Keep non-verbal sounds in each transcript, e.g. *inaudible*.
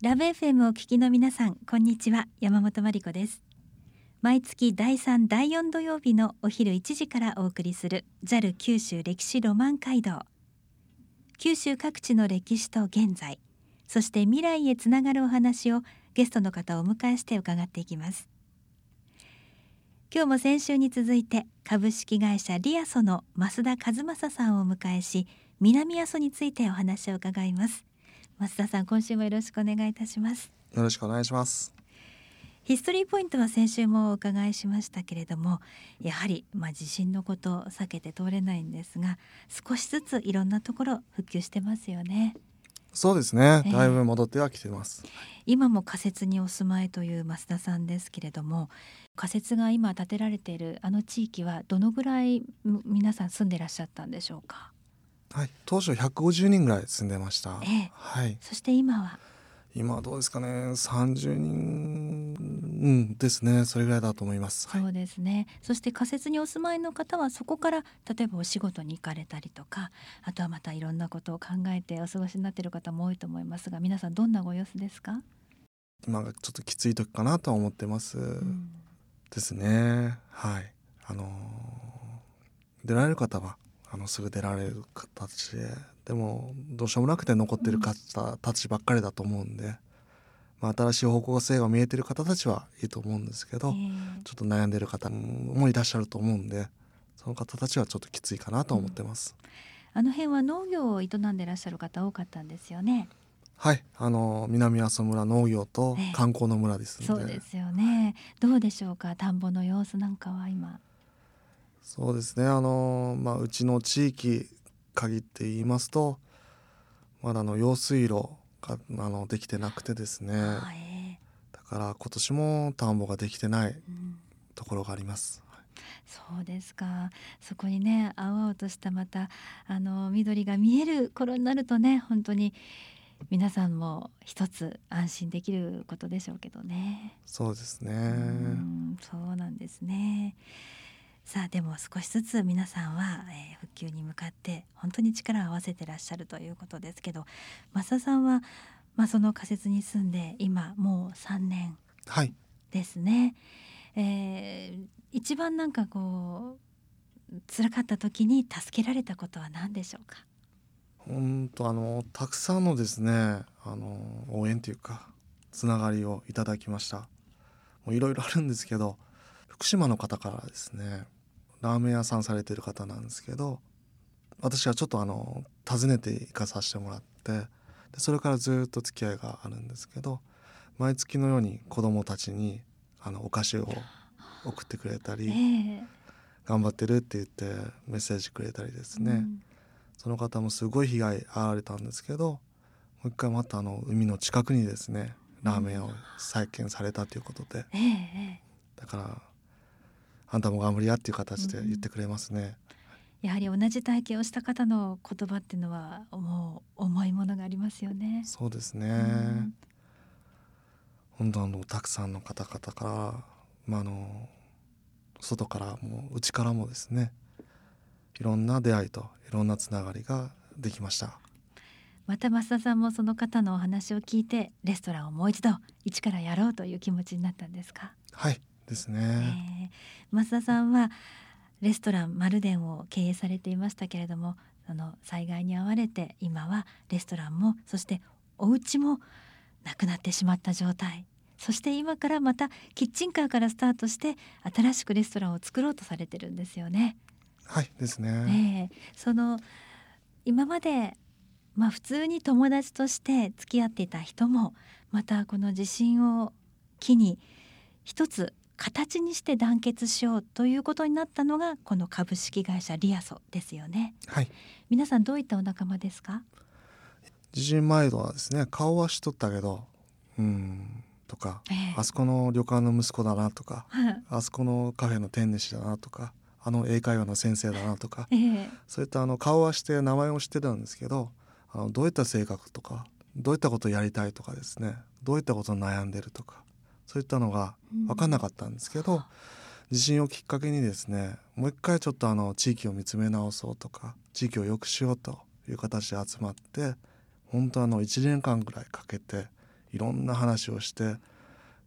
ラブ FM をお聞きの皆さんこんにちは。山本真理子です。毎月第3第4土曜日のお昼1時からお送りする JAL 九州歴史ロマン街道。九州各地の歴史と現在そして未来へつながるお話をゲストの方をお迎えして伺っていきます。今日も先週に続いて株式会社リアソの増田和正さんをお迎えし南阿蘇についてお話を伺います。増田さん今週もよろしくお願いいたします。よろしくお願いします。ヒストリーポイントは先週もお伺いしましたけれどもやはりまあ地震のことを避けて通れないんですが少しずついろんなところ復旧してますよね。そうですね、だいぶ戻ってはきてます、今も仮設にお住まいという増田さんですけれども仮設が今建てられているあの地域はどのぐらい皆さん住んでらっしゃったんでしょうか？はい、当初150人ぐらい住んでました。ええ、はい。そして今は？今はどうですかね。30人、うん、ですね。それぐらいだと思います。そうですね、はい、そして仮設にお住まいの方はそこから例えばお仕事に行かれたりとかあとはまたいろんなことを考えてお過ごしになっている方も多いと思いますが皆さんどんなご様子ですか？今がちょっときつい時かなと思ってます、うん、ですね。はい。あのー、出られる方はあのすぐ出られる形ででもどうしようもなくて残ってる方たちばっかりだと思うんで、まあ、新しい方向性が見えてる方たちはいいと思うんですけど、えー、ちょっと悩んでる方もいらっしゃると思うんでその方たちはちょっときついかなと思ってます。うん、あの辺は農業を営んでらっしゃる方多かったんですよね。はい、あの南阿蘇村農業と観光の村ですので、えー、そうですよね。どうでしょうか、田んぼの様子なんかは今。そうですねあの、まあ、うちの地域限って言いますとまだの用水路があのできてなくてですね、だから今年も田んぼができてないところがあります。そうですかそこにね青々としたまたあの緑が見える頃になるとね本当に皆さんも一つ安心できることでしょうけどね。そうですね。うそうなんですね。さあでも少しずつ皆さんは、えー、復旧に向かって本当に力を合わせてらっしゃるということですけど増田さんは、まあ、その仮設に住んで今もう3年ですね。はい、えー、一番なんかこう辛かった時に助けられたことは何でしょうか？本当あのたくさんのですねあの応援というかつながりをいただきました。もういろいろあるんですけど福島の方からですねラーメン屋さんされてる方なんですけど私はちょっとあの訪ねて行かさせてもらってでそれからずっと付き合いがあるんですけど毎月のように子供たちにあのお菓子を送ってくれたり、えー、頑張ってるって言ってメッセージくれたりですね、うん、その方もすごい被害あられたんですけどもう一回またあの海の近くにですねラーメンを再建されたということで、えー、だからあんたも頑張りやっていう形で言ってくれますね。うん、やはり同じ体験をした方の言葉っていうのはもう重いものがありますよね。そうですね。うん、本当あのたくさんの方々からまああの外からも内からもですねいろんな出会いといろんなつながりができました。また増田さんもその方のお話を聞いてレストランをもう一度一からやろうという気持ちになったんですか？はいですね、えー、増田さんはレストラン丸殿を経営されていましたけれどもその災害に遭われて今はレストランもそしてお家もなくなってしまった状態そして今からまたキッチンカーからスタートして新しくレストランを作ろうとされてるんですよね。はいですね。えー、その今までまあ普通に友達として付き合っていた人もまたこの地震を機に一つ形にして団結しようということになったのがこの株式会社リアソですよね。はい。皆さんどういったお仲間ですか？地震前はですね顔はしとったけどうんとか、えー、あそこの旅館の息子だなとか、あそこのカフェの店主だなとかあの英会話の先生だなとか、えー、そういったあの顔はして名前を知ってたんですけどあのどういった性格とかどういったことをやりたいとかですねどういったことに悩んでるとかそういったのが分かんなかったんですけど、うん、地震をきっかけにですねもう一回ちょっとあの地域を見つめ直そうとか地域を良くしようという形で集まって本当あの1年間ぐらいかけていろんな話をして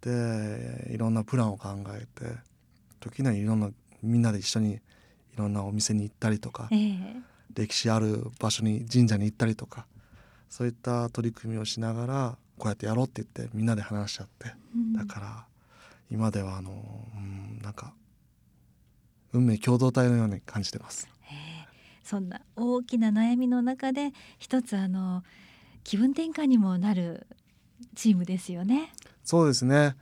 でいろんなプランを考えて時にはいろんなみんなで一緒にいろんなお店に行ったりとか、ええ。歴史ある場所に神社に行ったりとかそういった取り組みをしながらこうやってやろうって言ってみんなで話し合ってうんだから今ではあの、うん、なんか運命共同体のように感じてます。ええそんな大きな悩みの中で一つあの気分転換にもなるチームですよね。そうですね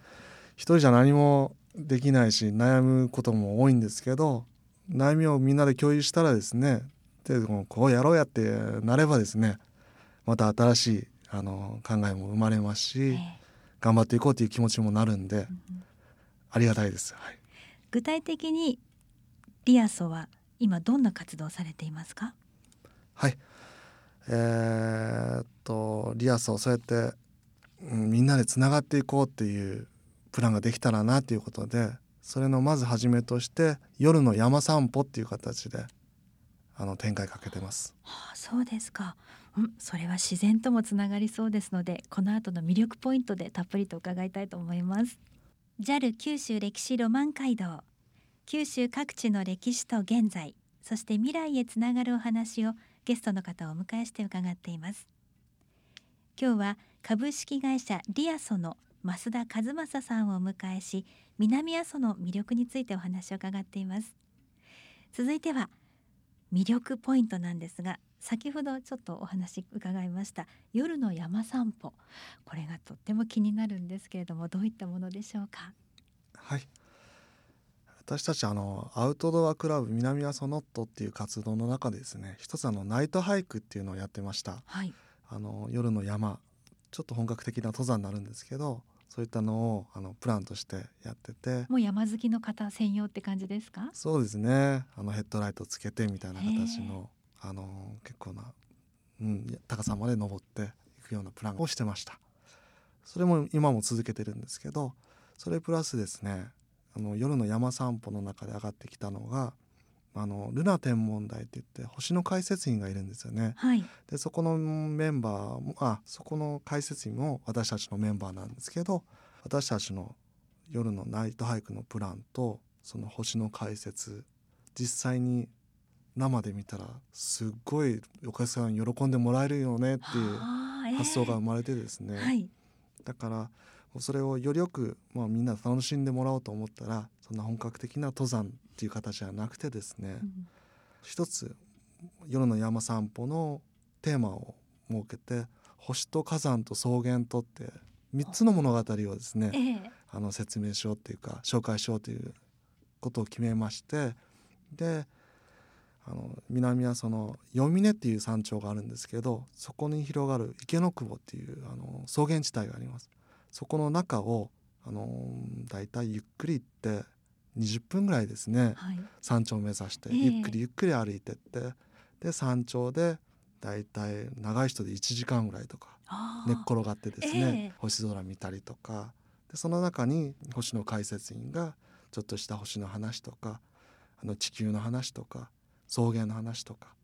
一人じゃ何もできないし悩むことも多いんですけど悩みをみんなで共有したらですねでこうやろうやってなればですねまた新しいあの考えも生まれますし、ええ頑張っていこうという気持ちもなるんでうんありがたいです。はい、具体的にリアソは今どんな活動をされていますか？はい、えーっとリアスをそうやって、うん、みんなでつながっていこうっていうプランができたらなということでそれのまず初めとして夜の山散歩っていう形であの展開かけてます。はあ、そうですか。うん、それは自然ともつながりそうですので、この後の魅力ポイントでたっぷりと伺いたいと思います。JAL 九州歴史ロマン街道、九州各地の歴史と現在、そして未来へつながるお話をゲストの方をお迎えして伺っています。今日は株式会社リアソの増田和正さんをお迎えし、南阿蘇の魅力についてお話を伺っています。続いては魅力ポイントなんですが先ほどちょっとお話伺いました夜の山散歩。これがとっても気になるんですけれどもどういったものでしょうか？はい。私たちあのアウトドアクラブ南阿蘇ノットっていう活動の中でですね一つあのナイトハイクっていうのをやってました。はい。あの夜の山。ちょっと本格的な登山になるんですけどそういったのをあのプランとしてやってて。もう山好きの方専用って感じですか？そうですね。あのヘッドライトつけてみたいな形へのあの結構な、うん、高さまで登っていくようなプランをしてましたそれも今も続けてるんですけどそれプラスですねあの夜の山散歩の中で上がってきたのがあのルナ天文台って言って星の解説員がいるんですよね。はいでそこのメンバーもあそこの解説員も私たちのメンバーなんですけど私たちの夜のナイトハイクのプランとその星の解説実際に生で見たらすっごいお客さんに喜んでもらえるよねっていう発想が生まれてですね、はい。だからそれをよりよく、まあ、みんな楽しんでもらおうと思ったらそんな本格的な登山っていう形じゃなくてですね、うん。一つ夜の山散歩のテーマを設けて星と火山と草原とって3つの物語をですねええ。あの説明しようっていうか紹介しようということを決めましてであの南はその四峰っていう山頂があるんですけどそこに広がる池の窪っていうあの草原地帯があります。そこの中をあのだいたいゆっくり行って20分ぐらいですねはい。山頂を目指してええ。ゆっくりゆっくり歩いてってで山頂でだいたい長い人で1時間ぐらいとか寝っ転がってですね、ええ。星空見たりとか。でその中に星の解説員がちょっとした星の話とかあの地球の話とか草原の話とか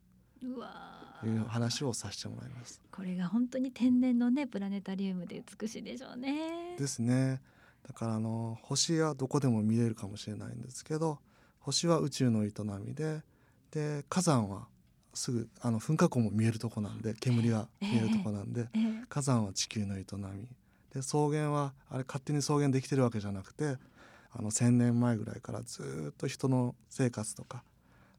うわいう話をさせてもらいます。これが本当に天然のねプラネタリウムで美しいでしょうね。ですね。だからあの星はどこでも見れるかもしれないんですけど星は宇宙の営みでで火山はすぐあの噴火口も見えるとこなんで煙が見えるとこなんで、ええ火山は地球の営み。で草原はあれ勝手に草原できてるわけじゃなくてあの1,000年前ぐらいからずーっと人の生活とか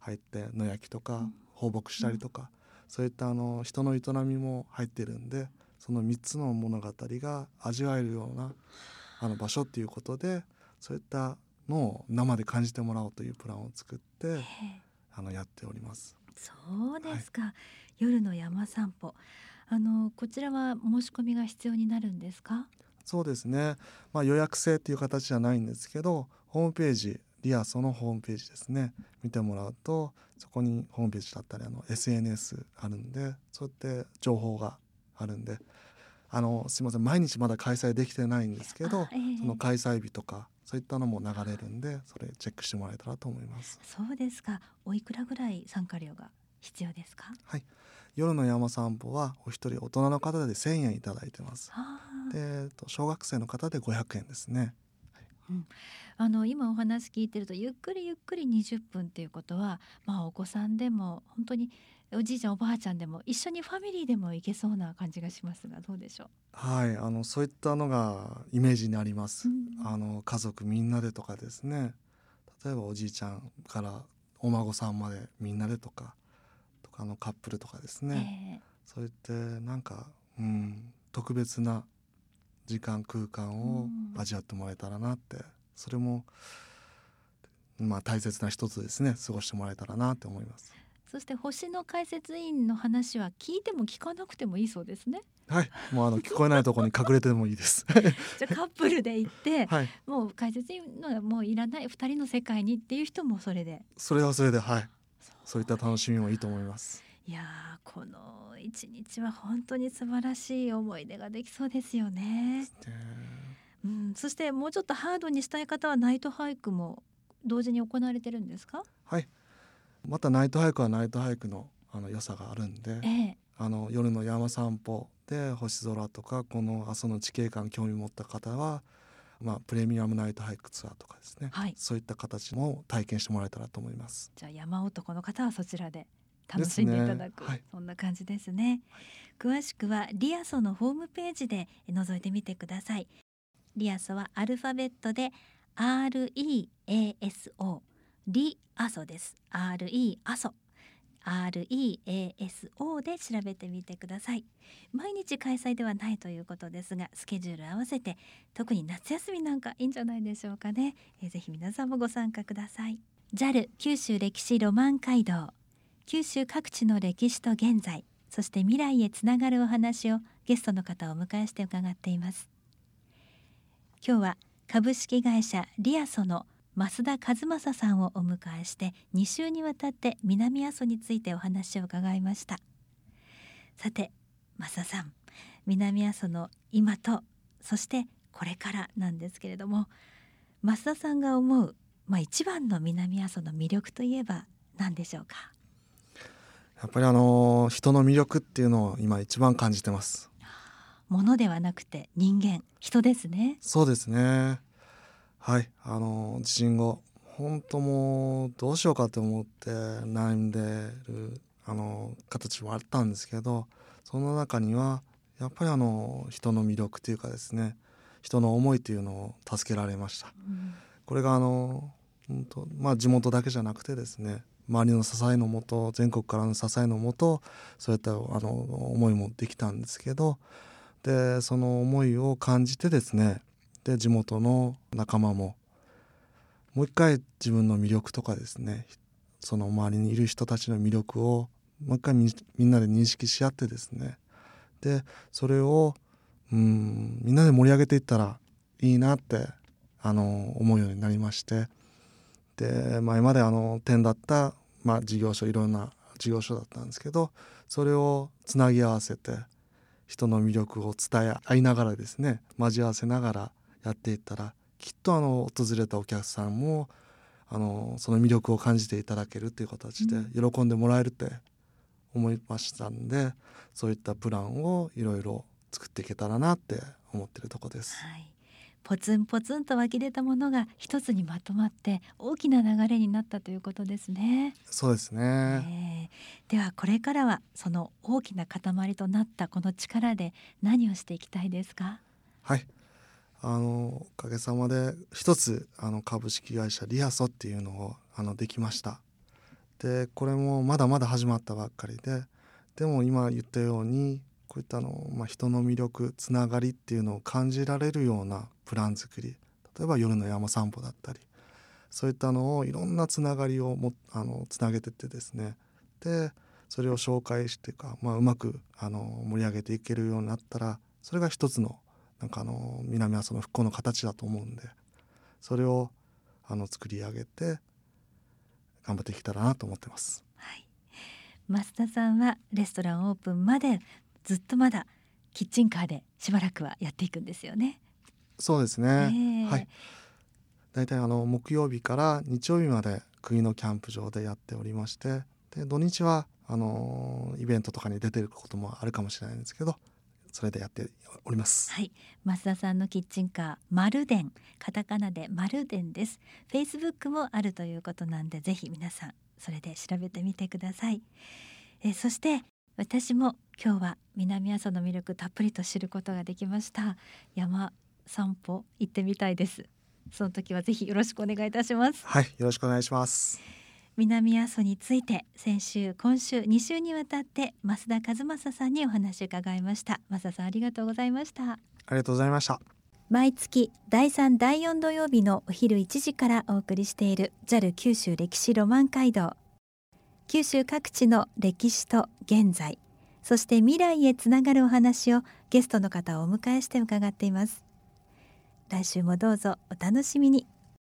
入って野焼きとかうん。放牧したりとか、そういったあの人の営みも入ってるんでその3つの物語が味わえるようなあの場所っていうことでそういったのを生で感じてもらおうというプランを作ってええ。あのやっております。そうですか、夜の山散歩。あのこちらは申し込みが必要になるんですか？そうですね、まあ、予約制っていう形じゃないんですけどホームページリアソのホームページですね見てもらうとそこにホームページだったりあの SNS あるんでそうやって情報があるんであのすいません毎日まだ開催できてないんですけどあ、ええその開催日とかそういったのも流れるんでそれチェックしてもらえたらと思います。そうですかおいくらぐらい参加料が必要ですか？夜の山散歩はお一人大人の方で1000円いただいてます。あでえっと小学生の方で500円ですね。あの今お話聞いてるとゆっくりゆっくり20分っていうことは、まあ、お子さんでも本当におじいちゃんおばあちゃんでも一緒にファミリーでも行けそうな感じがしますがどうでしょう？はい、あのそういったのがイメージにあります。うんあの家族みんなでとかですね。例えばおじいちゃんからお孫さんまでみんなでとか、とかあのカップルとかですね。えそういってなんか、うん、特別な時間空間をうん味わってもらえたらなって、それもまあ大切な一つですね。過ごしてもらえたらなって思います。えそして星の解説員の話は聞いても聞かなくてもいいそうですねはい、もうあの聞こえないところに隠れてもいいです。*laughs* じゃあカップルで行って *laughs* はい、もう解説員のもういらない二人の世界にっていう人もそれでそれはそれではい、そういった楽しみもいいと思います。いやーこの一日は本当に素晴らしい思い出ができそうですよね。でうん、そしてもうちょっとハードにしたい方はナイトハイクも同時に行われてるんですか？はい。またナイトハイクはナイトハイクのあの良さがあるんで、ええ、あの夜の山散歩で星空とかこの阿蘇の地形感興味持った方は、まあプレミアムナイトハイクツアーとかですね、はいそういった形も体験してもらえたらと思います。じゃあ山男の方はそちらで楽しんでいただく、ねはい。そんな感じですね。詳しくはリアソのホームページで覗いてみてください。リアソはアルファベットで R E A S O リアソです。R E アソ。REASO で調べてみてください。毎日開催ではないということですがスケジュール合わせて特に夏休みなんかいいんじゃないでしょうかね、えーぜひ皆さんもご参加ください。JAL 九州歴史ロマン街道九州各地の歴史と現在そして未来へつながるお話をゲストの方をお迎えして伺っています。今日は株式会社リアソの増田和正さんをお迎えして2週にわたって南阿蘇についてお話を伺いました。さて増田さん南阿蘇の今とそしてこれからなんですけれども増田さんが思う、まあ、一番の南阿蘇の魅力といえば何でしょうか？やっぱりあの人の魅力っていうのを今一番感じてます。ものではなくて人間人ですねそうですね。はい、あの地震後本当もうどうしようかと思って悩んでるあの形もあったんですけどその中にはやっぱりあの人の魅力というかですね人の思いというのを助けられましたうんこれがあの本当まあ地元だけじゃなくてですね周りの支えのもと全国からの支えのもとそういったあの思いもできたんですけどでその思いを感じてですねで地元の仲間ももう一回自分の魅力とかですねその周りにいる人たちの魅力をもう一回みみんなで認識し合ってですねでそれをうんみんなで盛り上げていったらいいなってあの思うようになりましてで前まであの点だった、まあ、事業所いろんな事業所だったんですけどそれをつなぎ合わせて人の魅力を伝え合いながらですね交わせながらやっていったらきっとあの訪れたお客さんもあのその魅力を感じていただけるという形で喜んでもらえるって思いましたんで、そういったプランをいろいろ作っていけたらなって思ってるとこです。はい、ポツンポツンと湧き出たものが一つにまとまって大きな流れになったということですね。そうですね。えーではこれからはその大きな塊となったこの力で何をしていきたいですか？はい。あのおかげさまで一つあの株式会社リアソっていうのをあのできました。でこれもまだまだ始まったばっかりででも今言ったようにこういったの、まあ、人の魅力つながりっていうのを感じられるようなプラン作り。例えば夜の山散歩だったり。そういったのをいろんなつながりをもあのつなげてってですね。でそれを紹介してか、まあ、うまくあの盛り上げていけるようになったらそれが一つのなんかあの南阿蘇の復興の形だと思うんでそれをあの作り上げて頑張っていけたらなと思ってます。増田さんはレストランオープンまでずっとまだキッチンカーでしばらくはやっていくんですよね。そうですね、ええ。はい。大体あの木曜日から日曜日まで国のキャンプ場でやっておりましてで土日はあのイベントとかに出てることもあるかもしれないんですけどそれでやっております。はい。増田さんのキッチンカーマルデンカタカナでマルデンです。フェイスブックもあるということなんでぜひ皆さんそれで調べてみてください。えそして私も今日は南阿蘇の魅力たっぷりと知ることができました。山散歩行ってみたいです。その時はぜひよろしくお願いいたします。はいよろしくお願いします。南阿蘇について先週今週2週にわたって増田和正さんにお話を伺いました。増田さんありがとうございました。ありがとうございました。毎月第3第4土曜日のお昼1時からお送りしている JAL 九州歴史ロマン街道九州各地の歴史と現在そして未来へつながるお話をゲストの方をお迎えして伺っています。来週もどうぞお楽しみに。